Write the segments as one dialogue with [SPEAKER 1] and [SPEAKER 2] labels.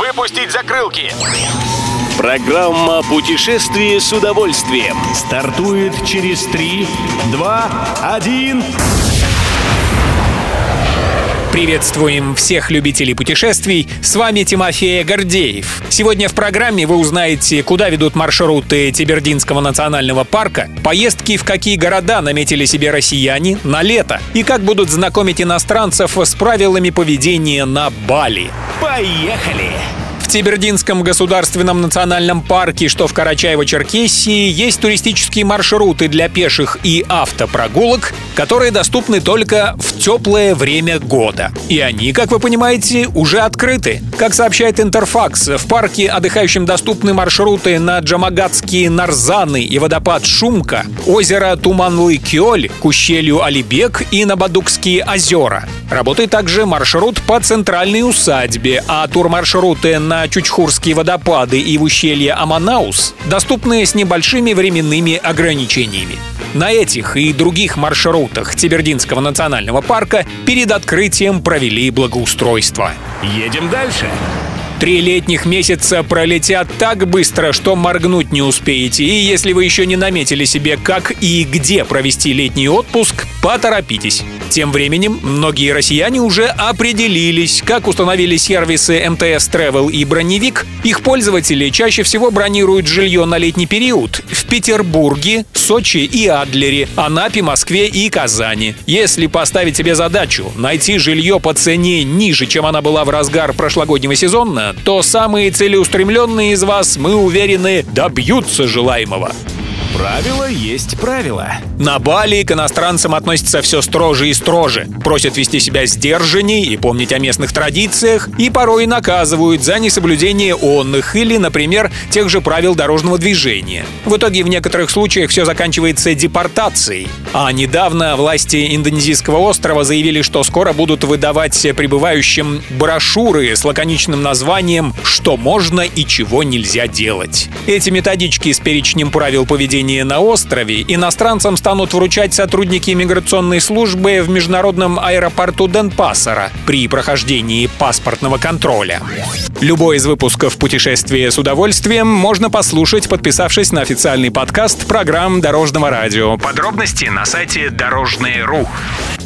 [SPEAKER 1] Выпустить закрылки!
[SPEAKER 2] Программа «Путешествие с удовольствием»
[SPEAKER 3] стартует через 3, 2, 1...
[SPEAKER 4] Приветствуем всех любителей путешествий. С вами Тимофей Гордеев. Сегодня в программе вы узнаете, куда ведут маршруты Тибердинского национального парка, поездки в какие города наметили себе россияне на лето и как будут знакомить иностранцев с правилами поведения на Бали.
[SPEAKER 2] Поехали!
[SPEAKER 4] Тибердинском государственном национальном парке, что в Карачаево-Черкесии, есть туристические маршруты для пеших и автопрогулок, которые доступны только в теплое время года. И они, как вы понимаете, уже открыты. Как сообщает Интерфакс, в парке отдыхающим доступны маршруты на Джамагатские Нарзаны и водопад Шумка, озеро Туманлы-Кёль, к ущелью Алибек и на Бадукские озера. Работает также маршрут по центральной усадьбе, а турмаршруты на Чучхурские водопады и в ущелье Аманаус доступны с небольшими временными ограничениями. На этих и других маршрутах Тибердинского национального парка перед открытием провели благоустройство.
[SPEAKER 2] Едем дальше.
[SPEAKER 4] Три летних месяца пролетят так быстро, что моргнуть не успеете. И если вы еще не наметили себе, как и где провести летний отпуск, поторопитесь. Тем временем многие россияне уже определились, как установили сервисы МТС Travel и Броневик. Их пользователи чаще всего бронируют жилье на летний период в Петербурге, Сочи и Адлере, Анапе, Москве и Казани. Если поставить себе задачу найти жилье по цене ниже, чем она была в разгар прошлогоднего сезона, то самые целеустремленные из вас, мы уверены, добьются желаемого.
[SPEAKER 2] Правило есть правило.
[SPEAKER 4] На Бали к иностранцам относятся все строже и строже. Просят вести себя сдержанней и помнить о местных традициях, и порой наказывают за несоблюдение онных или, например, тех же правил дорожного движения. В итоге в некоторых случаях все заканчивается депортацией. А недавно власти индонезийского острова заявили, что скоро будут выдавать прибывающим брошюры с лаконичным названием «Что можно и чего нельзя делать». Эти методички с перечнем правил поведения на острове иностранцам станут вручать сотрудники миграционной службы в международном аэропорту Денпасара при прохождении паспортного контроля. Любой из выпусков «Путешествие с удовольствием» можно послушать, подписавшись на официальный подкаст программ Дорожного радио. Подробности на сайте Дорожное.ру.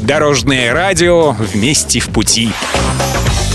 [SPEAKER 4] Дорожное радио вместе в пути.